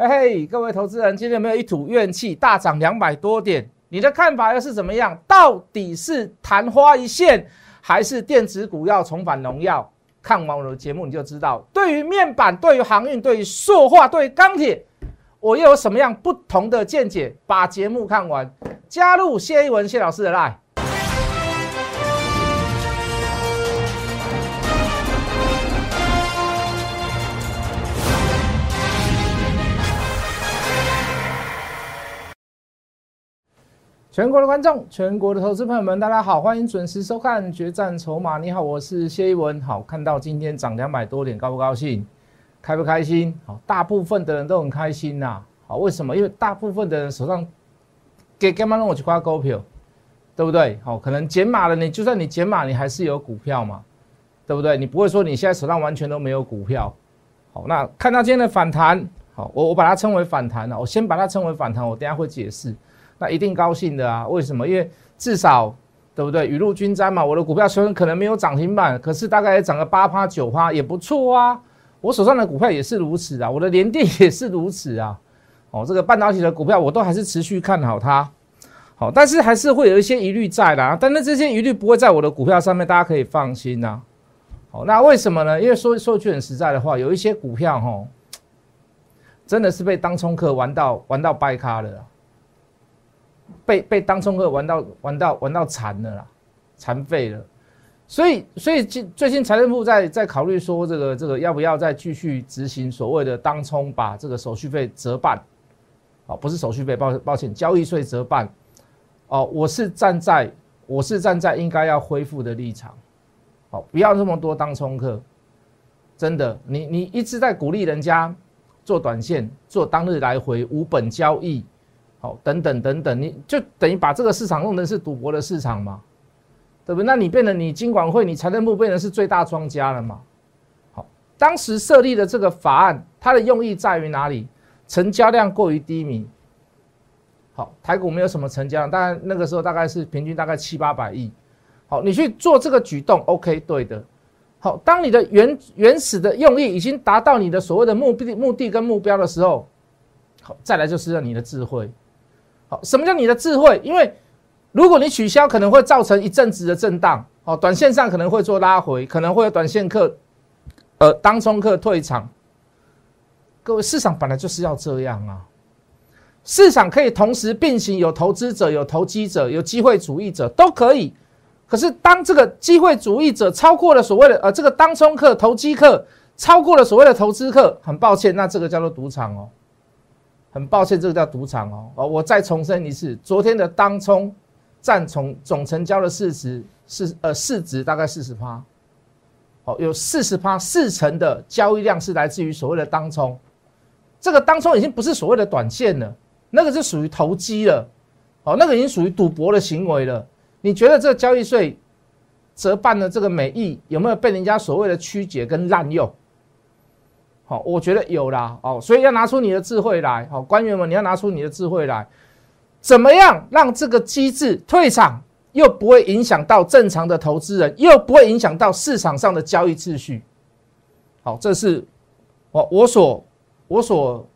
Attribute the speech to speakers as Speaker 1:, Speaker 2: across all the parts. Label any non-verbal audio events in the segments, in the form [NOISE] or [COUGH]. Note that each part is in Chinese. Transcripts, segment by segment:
Speaker 1: 嘿嘿，各位投资人，今天有没有一吐怨气？大涨两百多点，你的看法又是怎么样？到底是昙花一现，还是电子股要重返荣耀？看完我的节目你就知道。对于面板，对于航运，对于塑化，对于钢铁，我又有什么样不同的见解？把节目看完，加入谢一文谢老师的 line。全国的观众，全国的投资朋友们，大家好，欢迎准时收看《决战筹码》。你好，我是谢一文。好，看到今天涨两百多点，高不高兴？开不开心？好，大部分的人都很开心呐。好，为什么？因为大部分的人手上给干嘛让我去挂股票，对不对？好，可能减码了，你就算你减码，你还是有股票嘛，对不对？你不会说你现在手上完全都没有股票。好，那看到今天的反弹，好，我我把它称为反弹了。我先把它称为反弹，我等下会解释。那一定高兴的啊？为什么？因为至少，对不对？雨露均沾嘛。我的股票虽然可能没有涨停板，可是大概也涨了八趴九趴，也不错啊。我手上的股票也是如此啊，我的联电也是如此啊。哦，这个半导体的股票我都还是持续看好它。好，但是还是会有一些疑虑在啦。但是这些疑虑不会在我的股票上面，大家可以放心呐。好，那为什么呢？因为说说句很实在的话，有一些股票哈，真的是被当冲客玩到玩到掰咖了。被被当冲客玩到玩到玩到残了啦，残废了，所以所以最最近财政部在在考虑说这个这个要不要再继续执行所谓的当冲把这个手续费折半，哦不是手续费抱抱歉交易税折半，哦我是站在我是站在应该要恢复的立场，好不要那么多当冲客，真的你你一直在鼓励人家做短线做当日来回无本交易。好，等等等等，你就等于把这个市场弄成是赌博的市场嘛，对不对？那你变成你金管会，你财政部变成是最大庄家了嘛？好，当时设立的这个法案，它的用意在于哪里？成交量过于低迷。好，台股没有什么成交量，当然那个时候大概是平均大概七八百亿。好，你去做这个举动，OK，对的。好，当你的原原始的用意已经达到你的所谓的目的目的跟目标的时候，好，再来就是要你的智慧。好，什么叫你的智慧？因为如果你取消，可能会造成一阵子的震荡。哦，短线上可能会做拉回，可能会有短线客，呃，当冲客退场。各位，市场本来就是要这样啊。市场可以同时并行，有投资者，有投机者，有机会主义者，都可以。可是当这个机会主义者超过了所谓的呃这个当冲客、投机客，超过了所谓的投资客，很抱歉，那这个叫做赌场哦。很抱歉，这个叫赌场哦。哦，我再重申一次，昨天的当冲占总总成交的市值是呃市值大概四十趴，哦，有四十趴四成的交易量是来自于所谓的当冲。这个当冲已经不是所谓的短线了，那个是属于投机了，哦，那个已经属于赌博的行为了。你觉得这个交易税折半的这个美意有没有被人家所谓的曲解跟滥用？好，我觉得有啦，哦，所以要拿出你的智慧来，好，官员们，你要拿出你的智慧来，怎么样让这个机制退场，又不会影响到正常的投资人，又不会影响到市场上的交易秩序？好，这是我我所我所，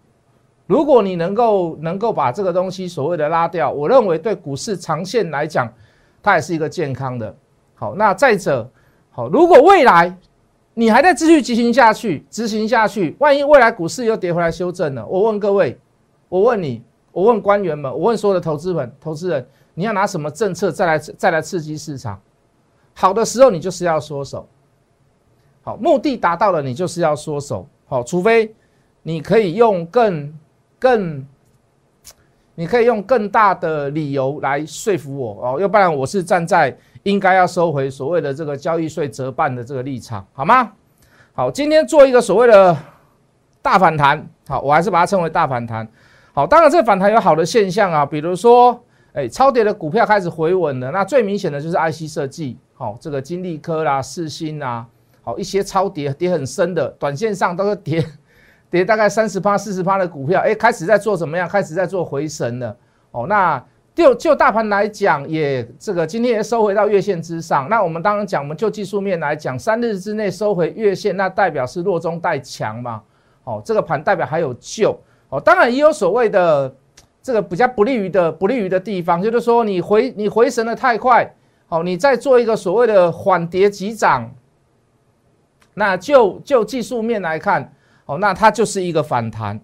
Speaker 1: 如果你能够能够把这个东西所谓的拉掉，我认为对股市长线来讲，它也是一个健康的。好，那再者，好，如果未来。你还在继续执行下去，执行下去，万一未来股市又跌回来修正了，我问各位，我问你，我问官员们，我问所有的投资们、投资人，你要拿什么政策再来再来刺激市场？好的时候你就是要缩手，好，目的达到了你就是要缩手，好，除非你可以用更更，你可以用更大的理由来说服我哦，要不然我是站在。应该要收回所谓的这个交易税折半的这个立场，好吗？好，今天做一个所谓的大反弹，好，我还是把它称为大反弹。好，当然这反弹有好的现象啊，比如说，哎，超跌的股票开始回稳了。那最明显的就是 IC 设计，好，这个金利科啦、四星啊，好一些超跌跌很深的，短线上都是跌跌大概三十趴、四十趴的股票，哎，开始在做怎么样？开始在做回神了。哦，那。就就大盘来讲，也这个今天也收回到月线之上。那我们当然讲，我们就技术面来讲，三日之内收回月线，那代表是弱中带强嘛。哦，这个盘代表还有救。哦，当然也有所谓的这个比较不利于的不利于的地方，就是说你回你回神的太快，哦，你再做一个所谓的缓跌急涨，那就就技术面来看，哦，那它就是一个反弹，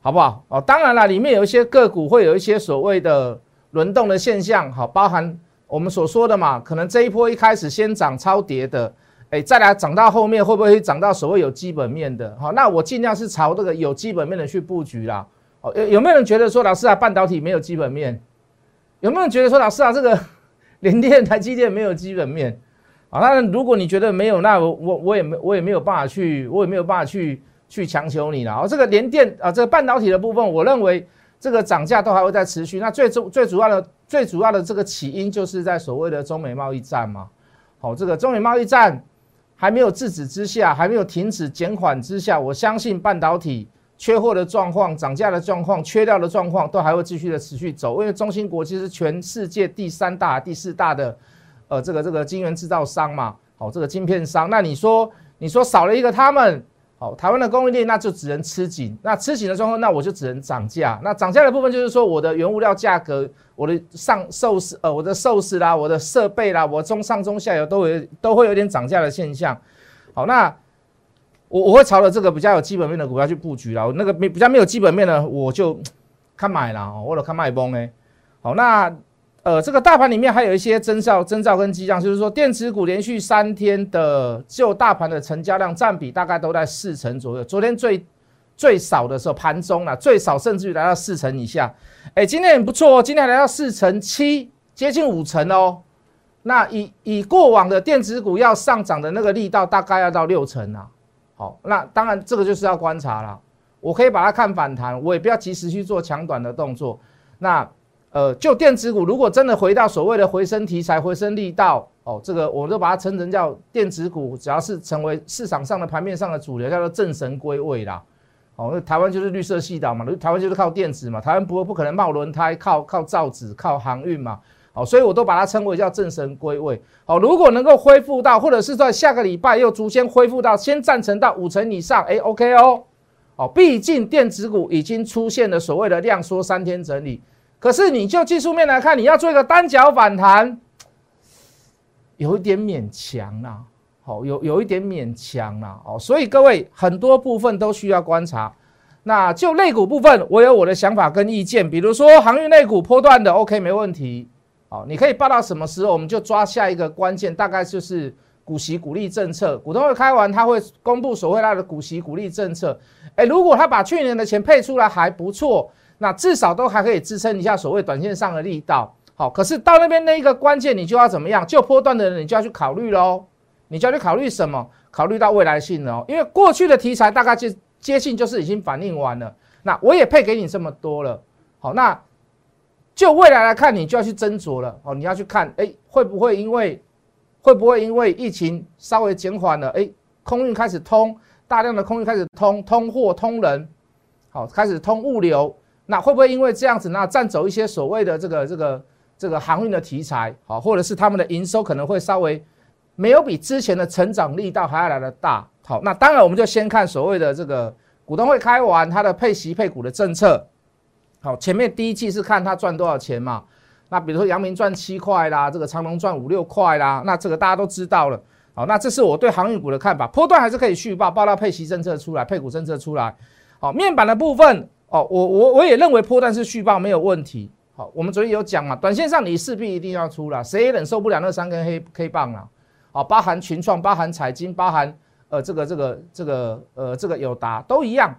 Speaker 1: 好不好？哦，当然了，里面有一些个股会有一些所谓的轮动的现象，好，包含我们所说的嘛，可能这一波一开始先涨超跌的。哎，再来涨到后面会不会涨到所谓有基本面的？好，那我尽量是朝这个有基本面的去布局啦。哦，有有没有人觉得说老师啊，半导体没有基本面？有没有人觉得说老师啊，这个 [LAUGHS] 联电、台积电没有基本面？啊，那如果你觉得没有，那我我也没我也没有办法去，我也没有办法去去强求你了。哦，这个联电啊，这个半导体的部分，我认为这个涨价都还会再持续。那最主最主要的最主要的这个起因就是在所谓的中美贸易战嘛。好，这个中美贸易战。还没有制止之下，还没有停止减缓之下，我相信半导体缺货的状况、涨价的状况、缺料的状况都还会继续的持续走。因为中芯国际是全世界第三大、第四大的，呃，这个这个晶圆制造商嘛，好，这个晶片商。那你说，你说少了一个他们。好，台湾的供应链那就只能吃紧，那吃紧的状况，那我就只能涨价。那涨价的部分就是说，我的原物料价格，我的上寿司，呃，我的寿司啦，我的设备啦，我中上中下游都有都会有点涨价的现象。好，那我我会朝着这个比较有基本面的股票去布局啦。那个没比较没有基本面的，我就看买了，或者看卖崩呢。好，那。呃，这个大盘里面还有一些征兆、征兆跟迹象，就是说电子股连续三天的就大盘的成交量占比大概都在四成左右。昨天最最少的时候盘中啊，最少甚至于来到四成以下。哎，今天很不错哦，今天来到四成七，接近五成哦。那以以过往的电子股要上涨的那个力道，大概要到六成啊。好，那当然这个就是要观察了。我可以把它看反弹，我也不要及时去做强短的动作。那。呃，就电子股，如果真的回到所谓的回升题材、回升力道，哦，这个我都把它称成叫电子股，只要是成为市场上的盘面上的主流，叫做正神归位啦。哦，那台湾就是绿色系岛嘛，台湾就是靠电子嘛，台湾不不可能冒轮胎，靠靠造纸、靠航运嘛。好，所以我都把它称为叫正神归位。好，如果能够恢复到，或者是在下个礼拜又逐渐恢复到，先赞成到五成以上，哎，OK 哦。哦，毕竟电子股已经出现了所谓的量缩三天整理。可是你就技术面来看，你要做一个单脚反弹，有一点勉强啦，好，有有一点勉强啦，哦，所以各位很多部分都需要观察。那就类股部分，我有我的想法跟意见，比如说航运类股波段的，OK，没问题，好，你可以报到什么时候，我们就抓下一个关键，大概就是股息股利政策，股东会开完，他会公布所谓他的股息股利政策，哎，如果他把去年的钱配出来还不错。那至少都还可以支撑一下所谓短线上的力道，好，可是到那边那一个关键，你就要怎么样？就波段的人，你就要去考虑喽。你就要去考虑什么？考虑到未来性哦，因为过去的题材大概接接近就是已经反映完了。那我也配给你这么多了，好，那就未来来看，你就要去斟酌了哦。你要去看，哎，会不会因为会不会因为疫情稍微减缓了，哎，空运开始通，大量的空运开始通，通货通人，好，开始通物流。那会不会因为这样子，那占走一些所谓的这个这个这个航运的题材，好，或者是他们的营收可能会稍微没有比之前的成长力道还要来的大，好，那当然我们就先看所谓的这个股东会开完它的配息配股的政策，好，前面第一季是看它赚多少钱嘛，那比如说阳明赚七块啦，这个长隆赚五六块啦，那这个大家都知道了，好，那这是我对航运股的看法，波段还是可以续报，报到配息政策出来，配股政策出来，好，面板的部分。哦，我我我也认为波段是续报没有问题。好，我们昨天有讲嘛，短线上你势必一定要出了，谁也忍受不了那三根黑 K 棒啊。好，包含群创，包含彩金，包含呃这个这个这个呃这个友达都一样。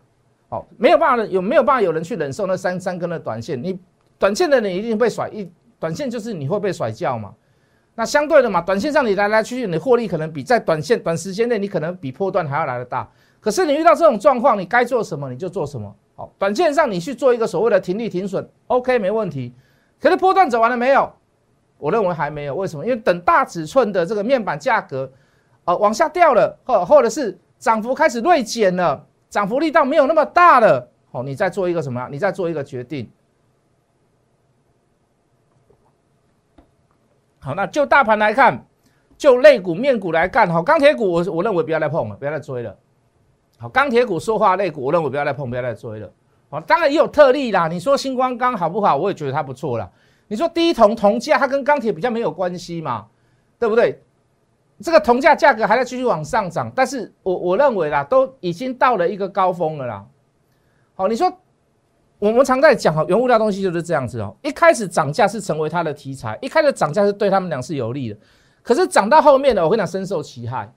Speaker 1: 好，没有办法有没有办法有人去忍受那三三根的短线？你短线的你一定被甩一，短线就是你会被甩掉嘛。那相对的嘛，短线上你来来去去，你获利可能比在短线短时间内你可能比破段还要来的大。可是你遇到这种状况，你该做什么你就做什么。好短线上你去做一个所谓的停利停损，OK 没问题。可是波段走完了没有？我认为还没有。为什么？因为等大尺寸的这个面板价格，呃，往下掉了，或或者是涨幅开始锐减了，涨幅力道没有那么大了，哦，你再做一个什么？你再做一个决定。好，那就大盘来看，就类股面股来看，好，钢铁股我我认为不要再碰了，不要再追了。好，钢铁股、说话类股，我认为不要再碰，不要再追了。好，当然也有特例啦。你说星光钢好不好？我也觉得它不错啦。你说低铜铜价，它跟钢铁比较没有关系嘛，对不对？这个铜价价格还在继续往上涨，但是我我认为啦，都已经到了一个高峰了啦。好，你说我们常在讲哈，原物料东西就是这样子哦。一开始涨价是成为它的题材，一开始涨价是对他们俩是有利的，可是涨到后面呢，我跟你讲深受其害。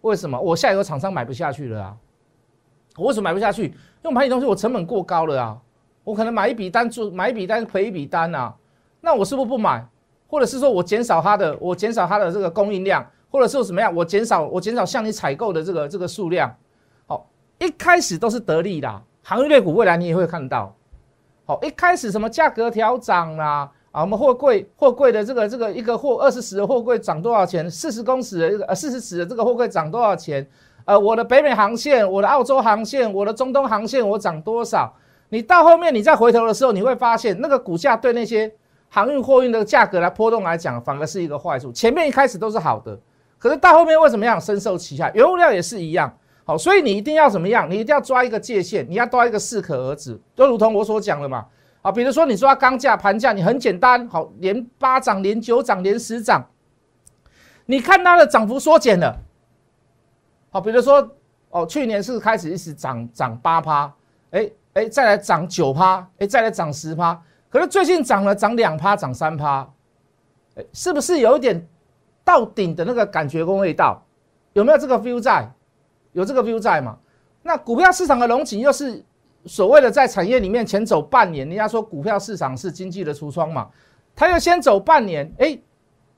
Speaker 1: 为什么？我下游厂商买不下去了啊？我为什么买不下去？因为买你东西我成本过高了啊，我可能买一笔单做买一笔单赔一笔单啊。那我是不是不买，或者是说我减少它的，我减少它的这个供应量，或者是怎么样，我减少我减少向你采购的这个这个数量。好，一开始都是得利的，行业类股未来你也会看到。好，一开始什么价格调涨啦，啊，我们货柜货柜的这个这个一个货二十尺的货柜涨多少钱？四十公尺的呃四十尺的这个货柜涨多少钱？呃，我的北美航线，我的澳洲航线，我的中东航线，我涨多少？你到后面你再回头的时候，你会发现那个股价对那些。航运货运的价格来波动来讲，反而是一个坏处。前面一开始都是好的，可是到后面为什么样深受其害？原物料也是一样。好，所以你一定要怎么样？你一定要抓一个界限，你要抓一个适可而止。就如同我所讲的嘛。啊，比如说你抓钢价、盘价，你很简单，好，连八涨、连九涨、连十涨，你看它的涨幅缩减了。好，比如说哦，去年是开始一直涨涨八趴，哎哎，再来涨九趴，哎，再来涨十趴。可是最近涨了，涨两趴，涨三趴，哎，是不是有一点到顶的那个感觉跟味道？有没有这个 feel 在？有这个 view 在嘛？那股票市场的龙井又是所谓的在产业里面前走半年，人家说股票市场是经济的橱窗嘛，它要先走半年，哎，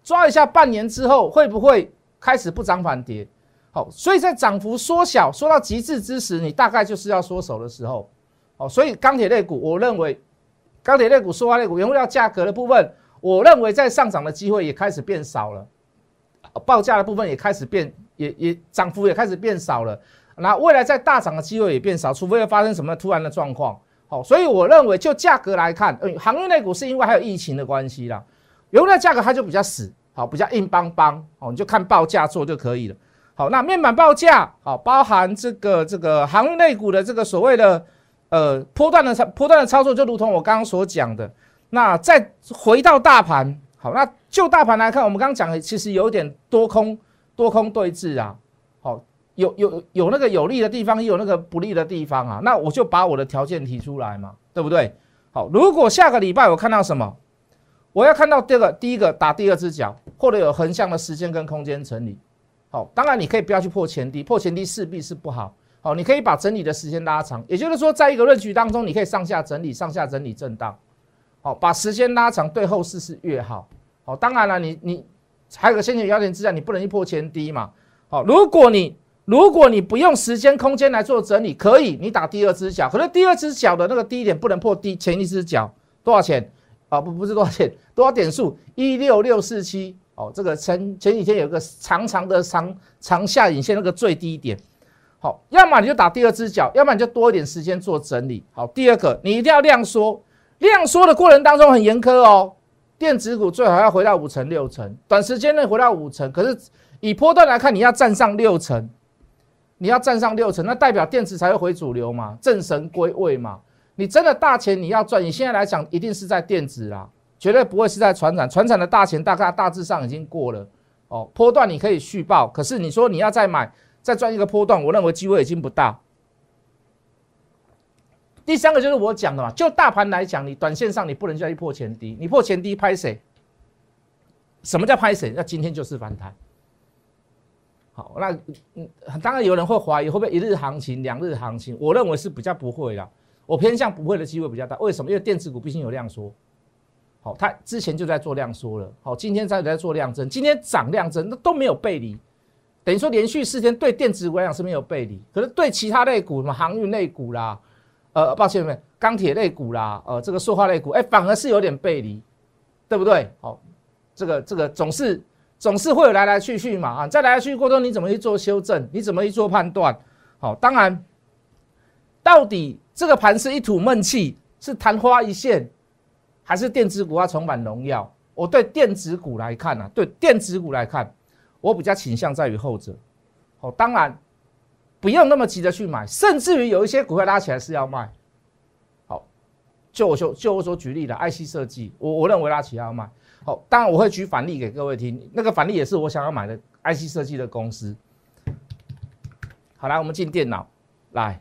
Speaker 1: 抓一下半年之后会不会开始不涨反跌？好，所以在涨幅缩小缩到极致之时，你大概就是要缩手的时候。好，所以钢铁类股，我认为。钢铁类股、塑化类股、原物料价格的部分，我认为在上涨的机会也开始变少了，报价的部分也开始变，也也涨幅也开始变少了。那未来在大涨的机会也变少，除非发生什么突然的状况。好，所以我认为就价格来看，嗯，航运类股是因为还有疫情的关系啦，原物料价格它就比较死，好，比较硬邦邦，哦，你就看报价做就可以了。好，那面板报价，好，包含这个这个航运类股的这个所谓的。呃，波段的操波段的操作就如同我刚刚所讲的，那再回到大盘，好，那就大盘来看，我们刚刚讲的其实有点多空多空对峙啊，好，有有有那个有利的地方，也有那个不利的地方啊，那我就把我的条件提出来嘛，对不对？好，如果下个礼拜我看到什么，我要看到这个第一个打第二只脚，或者有横向的时间跟空间整理，好，当然你可以不要去破前低，破前低势必是不好。好，你可以把整理的时间拉长，也就是说，在一个论局当中，你可以上下整理，上下整理震荡，好，把时间拉长，对后市是越好。好，当然了，你你还有个先决要点之下，你不能去破前低嘛。好，如果你如果你不用时间空间来做整理，可以，你打第二只脚，可是第二只脚的那个低点不能破低前一只脚多少钱？啊，不不是多少钱，[LAUGHS] 多少点数？一六六四七。哦，这个前前几天有个长长的长长下影线，那个最低点。好，要么你就打第二只脚，要么你就多一点时间做整理。好，第二个你一定要量缩，量缩的过程当中很严苛哦。电子股最好要回到五成六成，短时间内回到五成，可是以波段来看，你要站上六成，你要站上六成，那代表电子才会回主流嘛，正神归位嘛。你真的大钱你要赚，你现在来讲一定是在电子啦，绝对不会是在船产，船产的大钱大概大致上已经过了哦。波段你可以续报，可是你说你要再买。再赚一个波段，我认为机会已经不大。第三个就是我讲的嘛，就大盘来讲，你短线上你不能再去破前低，你破前低拍谁？什么叫拍谁？那今天就是反弹。好，那嗯，当然有人会怀疑会不会一日行情、两日行情，我认为是比较不会的。我偏向不会的机会比较大。为什么？因为电子股毕竟有量缩。好，它之前就在做量缩了。好，今天在在做量增，今天涨量增，那都没有背离。等于说连续四天对电子股来讲是没有背离，可是对其他类股，什么航运类股啦，呃，抱歉没钢铁类股啦，呃，这个塑化类股，哎，反而是有点背离，对不对？好，这个这个总是总是会有来来去去嘛，啊，在来来去去过程你怎么去做修正？你怎么去做判断？好，当然，到底这个盘是一吐闷气，是昙花一现，还是电子股要重返荣耀？我对电子股来看呢，对电子股来看。我比较倾向在于后者，好，当然不用那么急着去买，甚至于有一些股票拉起来是要卖，好就我就就我所举例的 IC 设计，我我认为拉起来要卖。好，当然我会举反例给各位听，那个反例也是我想要买的 IC 设计的公司。好，来我们进电脑来。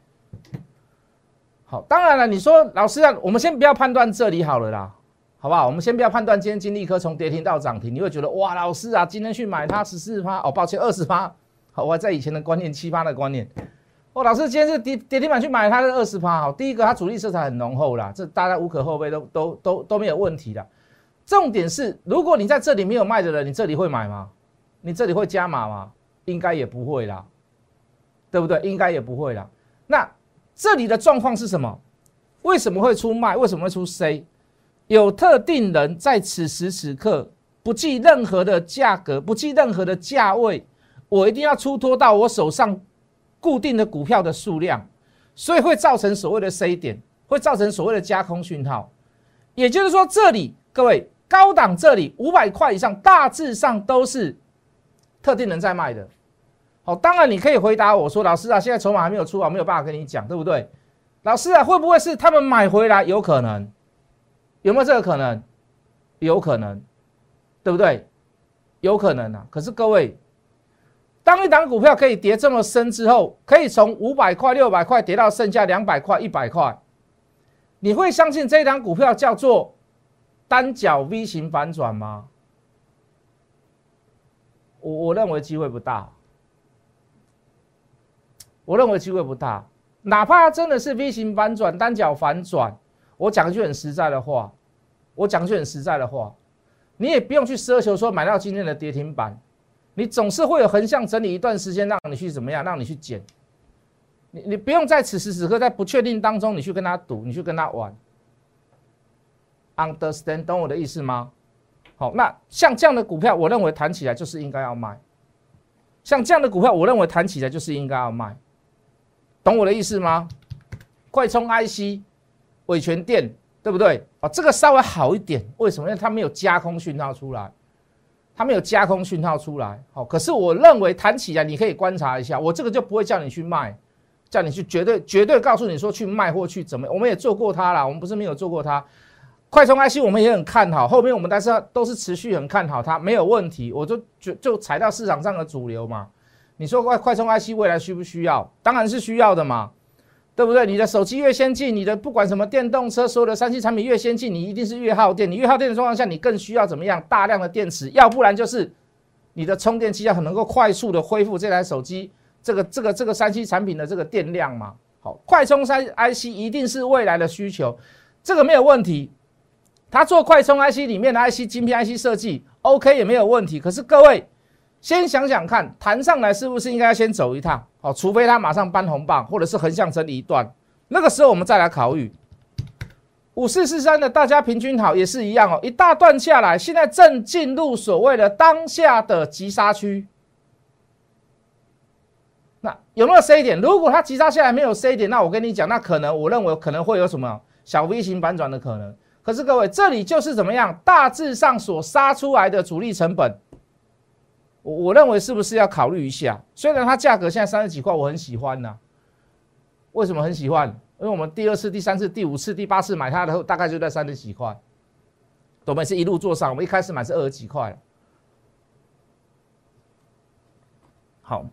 Speaker 1: 好，当然了，你说老师啊，我们先不要判断这里好了啦，好不好？我们先不要判断今天金立科从跌停到涨停，你会觉得哇，老师啊，今天去买它十四趴，哦，抱歉，二十趴。好，我在以前的观念七八的观念。哦，老师今天是跌跌停板去买它是二十趴。好，第一个它主力色彩很浓厚啦，这大家无可厚非，都都都都没有问题的。重点是，如果你在这里没有卖的人，你这里会买吗？你这里会加码吗？应该也不会啦，对不对？应该也不会啦。那这里的状况是什么？为什么会出卖？为什么会出 C？有特定人在此时此刻不计任何的价格，不计任何的价位，我一定要出脱到我手上。固定的股票的数量，所以会造成所谓的 C 点，会造成所谓的加空讯号。也就是说，这里各位高档这里五百块以上，大致上都是特定人在卖的。好，当然你可以回答我说，老师啊，现在筹码还没有出啊，没有办法跟你讲，对不对？老师啊，会不会是他们买回来？有可能，有没有这个可能？有可能，对不对？有可能啊。可是各位。当一档股票可以跌这么深之后，可以从五百块、六百块跌到剩下两百块、一百块，你会相信这一档股票叫做单脚 V 型反转吗？我我认为机会不大，我认为机会不大。哪怕真的是 V 型反转、单脚反转，我讲一句很实在的话，我讲一句很实在的话，你也不用去奢求说买到今天的跌停板。你总是会有横向整理一段时间，让你去怎么样？让你去减。你你不用在此时此刻在不确定当中，你去跟他赌，你去跟他玩。Understand，懂我的意思吗？好，那像这样的股票，我认为弹起来就是应该要卖。像这样的股票，我认为弹起来就是应该要卖。懂我的意思吗？快充 IC、伟全电，对不对？哦，这个稍微好一点，为什么？因为它没有加空讯号出来。它没有加空讯号出来，好，可是我认为弹起来你可以观察一下，我这个就不会叫你去卖，叫你去绝对绝对告诉你说去卖或去怎么，我们也做过它啦，我们不是没有做过它，快充 IC 我们也很看好，后面我们但是都是持续很看好它，没有问题，我就就就踩到市场上的主流嘛，你说快快充 IC 未来需不需要？当然是需要的嘛。对不对？你的手机越先进，你的不管什么电动车，所有的三 C 产品越先进，你一定是越耗电。你越耗电的状况下，你更需要怎么样？大量的电池，要不然就是你的充电器要很能够快速的恢复这台手机这个这个这个三 C 产品的这个电量嘛。好，快充三 IC 一定是未来的需求，这个没有问题。他做快充 IC 里面的 IC 晶片 IC 设计 OK 也没有问题。可是各位。先想想看，弹上来是不是应该先走一趟？好，除非它马上搬红棒，或者是横向整理一段，那个时候我们再来考虑。五四四三的大家平均好也是一样哦，一大段下来，现在正进入所谓的当下的急杀区。那有没有 C 点？如果它急杀下来没有 C 点，那我跟你讲，那可能我认为可能会有什么小 V 型反转的可能。可是各位，这里就是怎么样？大致上所杀出来的主力成本。我我认为是不是要考虑一下？虽然它价格现在三十几块，我很喜欢呢。为什么很喜欢？因为我们第二次、第三次、第五次、第八次买它的时候，大概就在三十几块。我们是一路做上，我们一开始买是二十几块。好，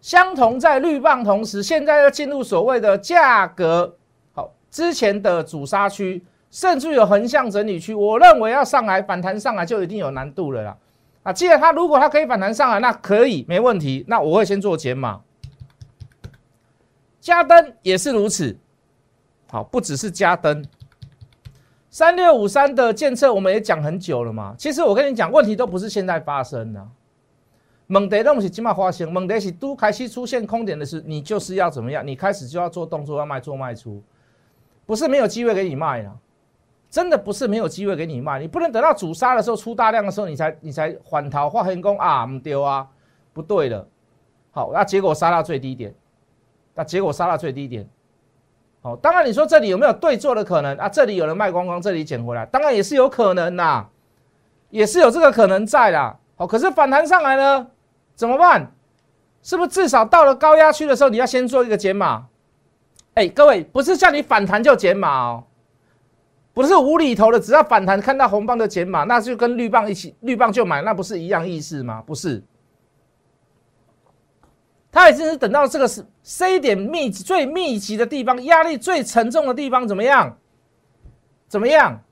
Speaker 1: 相同在绿棒同时，现在要进入所谓的价格好之前的主杀区，甚至有横向整理区。我认为要上来反弹上来，就一定有难度了啦。啊，既然它如果它可以反弹上来，那可以没问题。那我会先做减码，加登也是如此。好，不只是加登，三六五三的建测我们也讲很久了嘛。其实我跟你讲，问题都不是现在发生的。猛跌东西起码发生，猛跌是都开始出现空点的时候，你就是要怎么样？你开始就要做动作，要卖做卖出，不是没有机会给你卖了。真的不是没有机会给你卖，你不能等到主杀的时候出大量的时候，你才你才反逃化成功啊？唔丢啊，不对了。好，那结果杀到最低点，那结果杀到最低点。好，当然你说这里有没有对做的可能啊？这里有人卖光光，这里捡回来，当然也是有可能呐，也是有这个可能在啦。好，可是反弹上来呢，怎么办？是不是至少到了高压区的时候，你要先做一个减码？哎，各位，不是叫你反弹就减码哦。不是无厘头的，只要反弹看到红棒的减码，那就跟绿棒一起，绿棒就买，那不是一样意思吗？不是，它已经是等到这个是 C 点密集最密集的地方，压力最沉重的地方，怎么样？怎么样？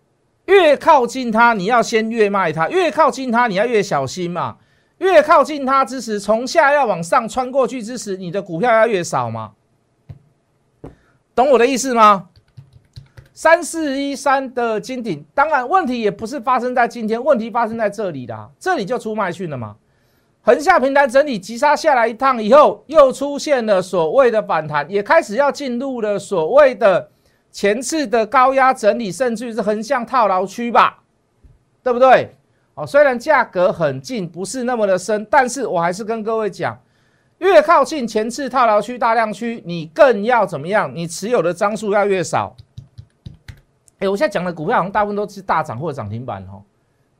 Speaker 1: 越靠近它，你要先越卖它；越靠近它，你要越小心嘛。越靠近它之时，从下要往上穿过去之时，你的股票要越少嘛。懂我的意思吗？三四一三的金顶，当然问题也不是发生在今天，问题发生在这里的，这里就出卖讯了嘛。横下平台整理急杀下来一趟以后，又出现了所谓的反弹，也开始要进入了所谓的前次的高压整理，甚至是横向套牢区吧，对不对？哦，虽然价格很近，不是那么的深，但是我还是跟各位讲，越靠近前次套牢区、大量区，你更要怎么样？你持有的张数要越少。哎，我现在讲的股票好像大部分都是大涨或者涨停板哦，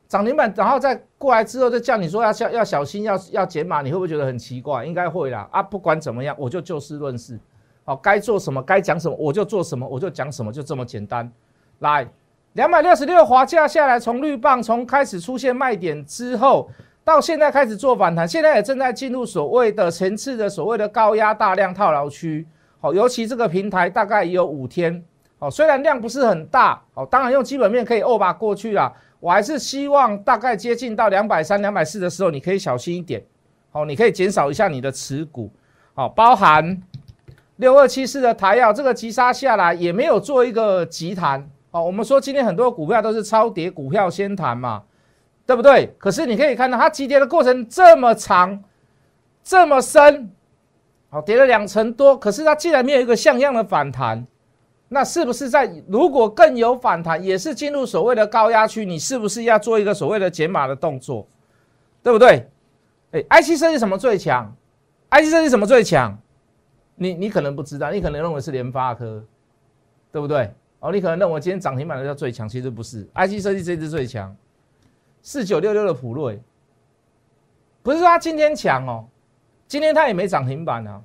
Speaker 1: 涨停板，然后再过来之后再叫你说要小要小心要要减码，你会不会觉得很奇怪？应该会啦啊！不管怎么样，我就就事论事，好，该做什么该讲什么我就做什么，我就讲什么，就这么简单。来，两百六十六滑价下来，从绿棒从开始出现卖点之后，到现在开始做反弹，现在也正在进入所谓的层次的所谓的高压大量套牢区。好，尤其这个平台大概也有五天。哦，虽然量不是很大，哦，当然用基本面可以 over 过去了。我还是希望大概接近到两百三、两百四的时候，你可以小心一点。好，你可以减少一下你的持股。好，包含六二七四的台药，这个急杀下来也没有做一个急弹。哦，我们说今天很多股票都是超跌股票先弹嘛，对不对？可是你可以看到它急跌的过程这么长，这么深，好，跌了两成多，可是它竟然没有一个像样的反弹。那是不是在如果更有反弹，也是进入所谓的高压区，你是不是要做一个所谓的减码的动作，对不对？哎，IC 设计什么最强？IC 设计什么最强？你你可能不知道，你可能认为是联发科，对不对？哦，你可能认为今天涨停板的叫最强，其实不是，IC 设计这支最强，四九六六的普瑞，不是说它今天强哦，今天它也没涨停板啊，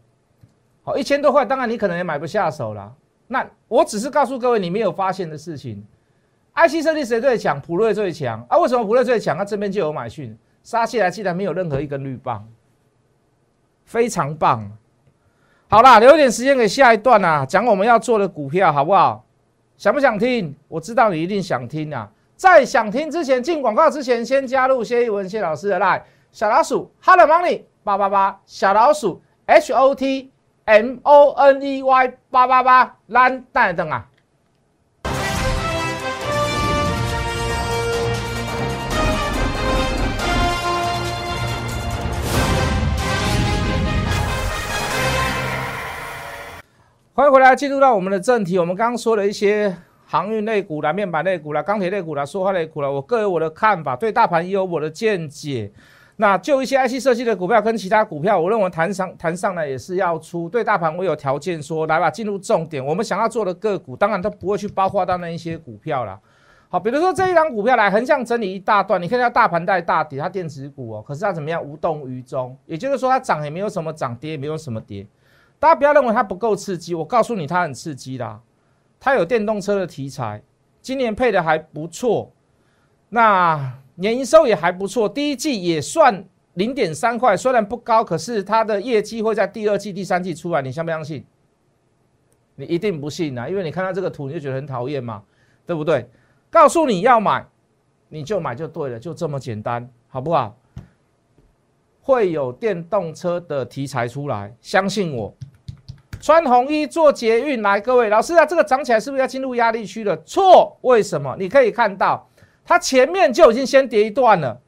Speaker 1: 好一千多块，当然你可能也买不下手了。那我只是告诉各位你没有发现的事情，IC 设计谁最强？普瑞最强啊？为什么普瑞最强？啊这边就有买讯杀起来，竟然没有任何一根绿棒，非常棒。好啦，留一点时间给下一段啊，讲我们要做的股票，好不好？想不想听？我知道你一定想听啊。在想听之前，进广告之前，先加入谢一文谢老师的 line 小老鼠 Hello Money 八八八小老鼠 H O T。M O N E Y 八八八，蓝带灯啊！欢迎回来，进入到我们的正题。我们刚刚说了一些航运类股啦、面板类股啦、钢铁类股啦、塑化类股啦，我各有我的看法，对大盘也有我的见解。那就一些 IC 设计的股票跟其他股票，我认为谈上谈上来也是要出。对大盘我有条件说，来吧，进入重点。我们想要做的个股，当然都不会去包括到那一些股票啦。好，比如说这一张股票来横向整理一大段，你看它大盘带大跌，它电子股哦，可是它怎么样无动于衷？也就是说它涨也没有什么涨，跌也没有什么跌。大家不要认为它不够刺激，我告诉你它很刺激啦。它有电动车的题材，今年配的还不错。那年营收也还不错，第一季也算零点三块，虽然不高，可是它的业绩会在第二季、第三季出来，你相不相信？你一定不信啊，因为你看到这个图你就觉得很讨厌嘛，对不对？告诉你要买，你就买就对了，就这么简单，好不好？会有电动车的题材出来，相信我。穿红衣做捷运来，各位老师啊，这个涨起来是不是要进入压力区了？错，为什么？你可以看到。它前面就已经先跌一段了，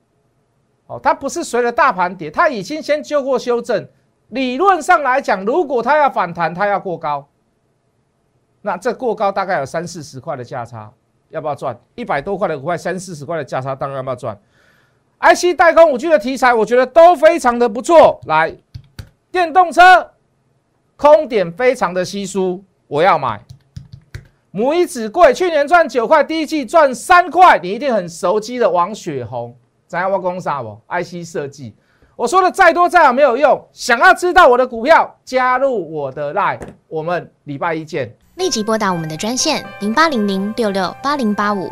Speaker 1: 哦，它不是随着大盘跌，它已经先就过修正。理论上来讲，如果它要反弹，它要过高，那这过高大概有三四十块的价差，要不要赚？一百多块的股票，三四十块的价差，当然要不要赚？IC 代工五 G 的题材，我觉得都非常的不错。来，电动车空点非常的稀疏，我要买。母以子贵，去年赚九块，第一季赚三块，你一定很熟悉的王雪红，怎样我攻杀不？IC 设计，我说的再多再好没有用，想要知道我的股票，加入我的 line，我们礼拜一见。
Speaker 2: 立即拨打我们的专线零八零零六六八零八五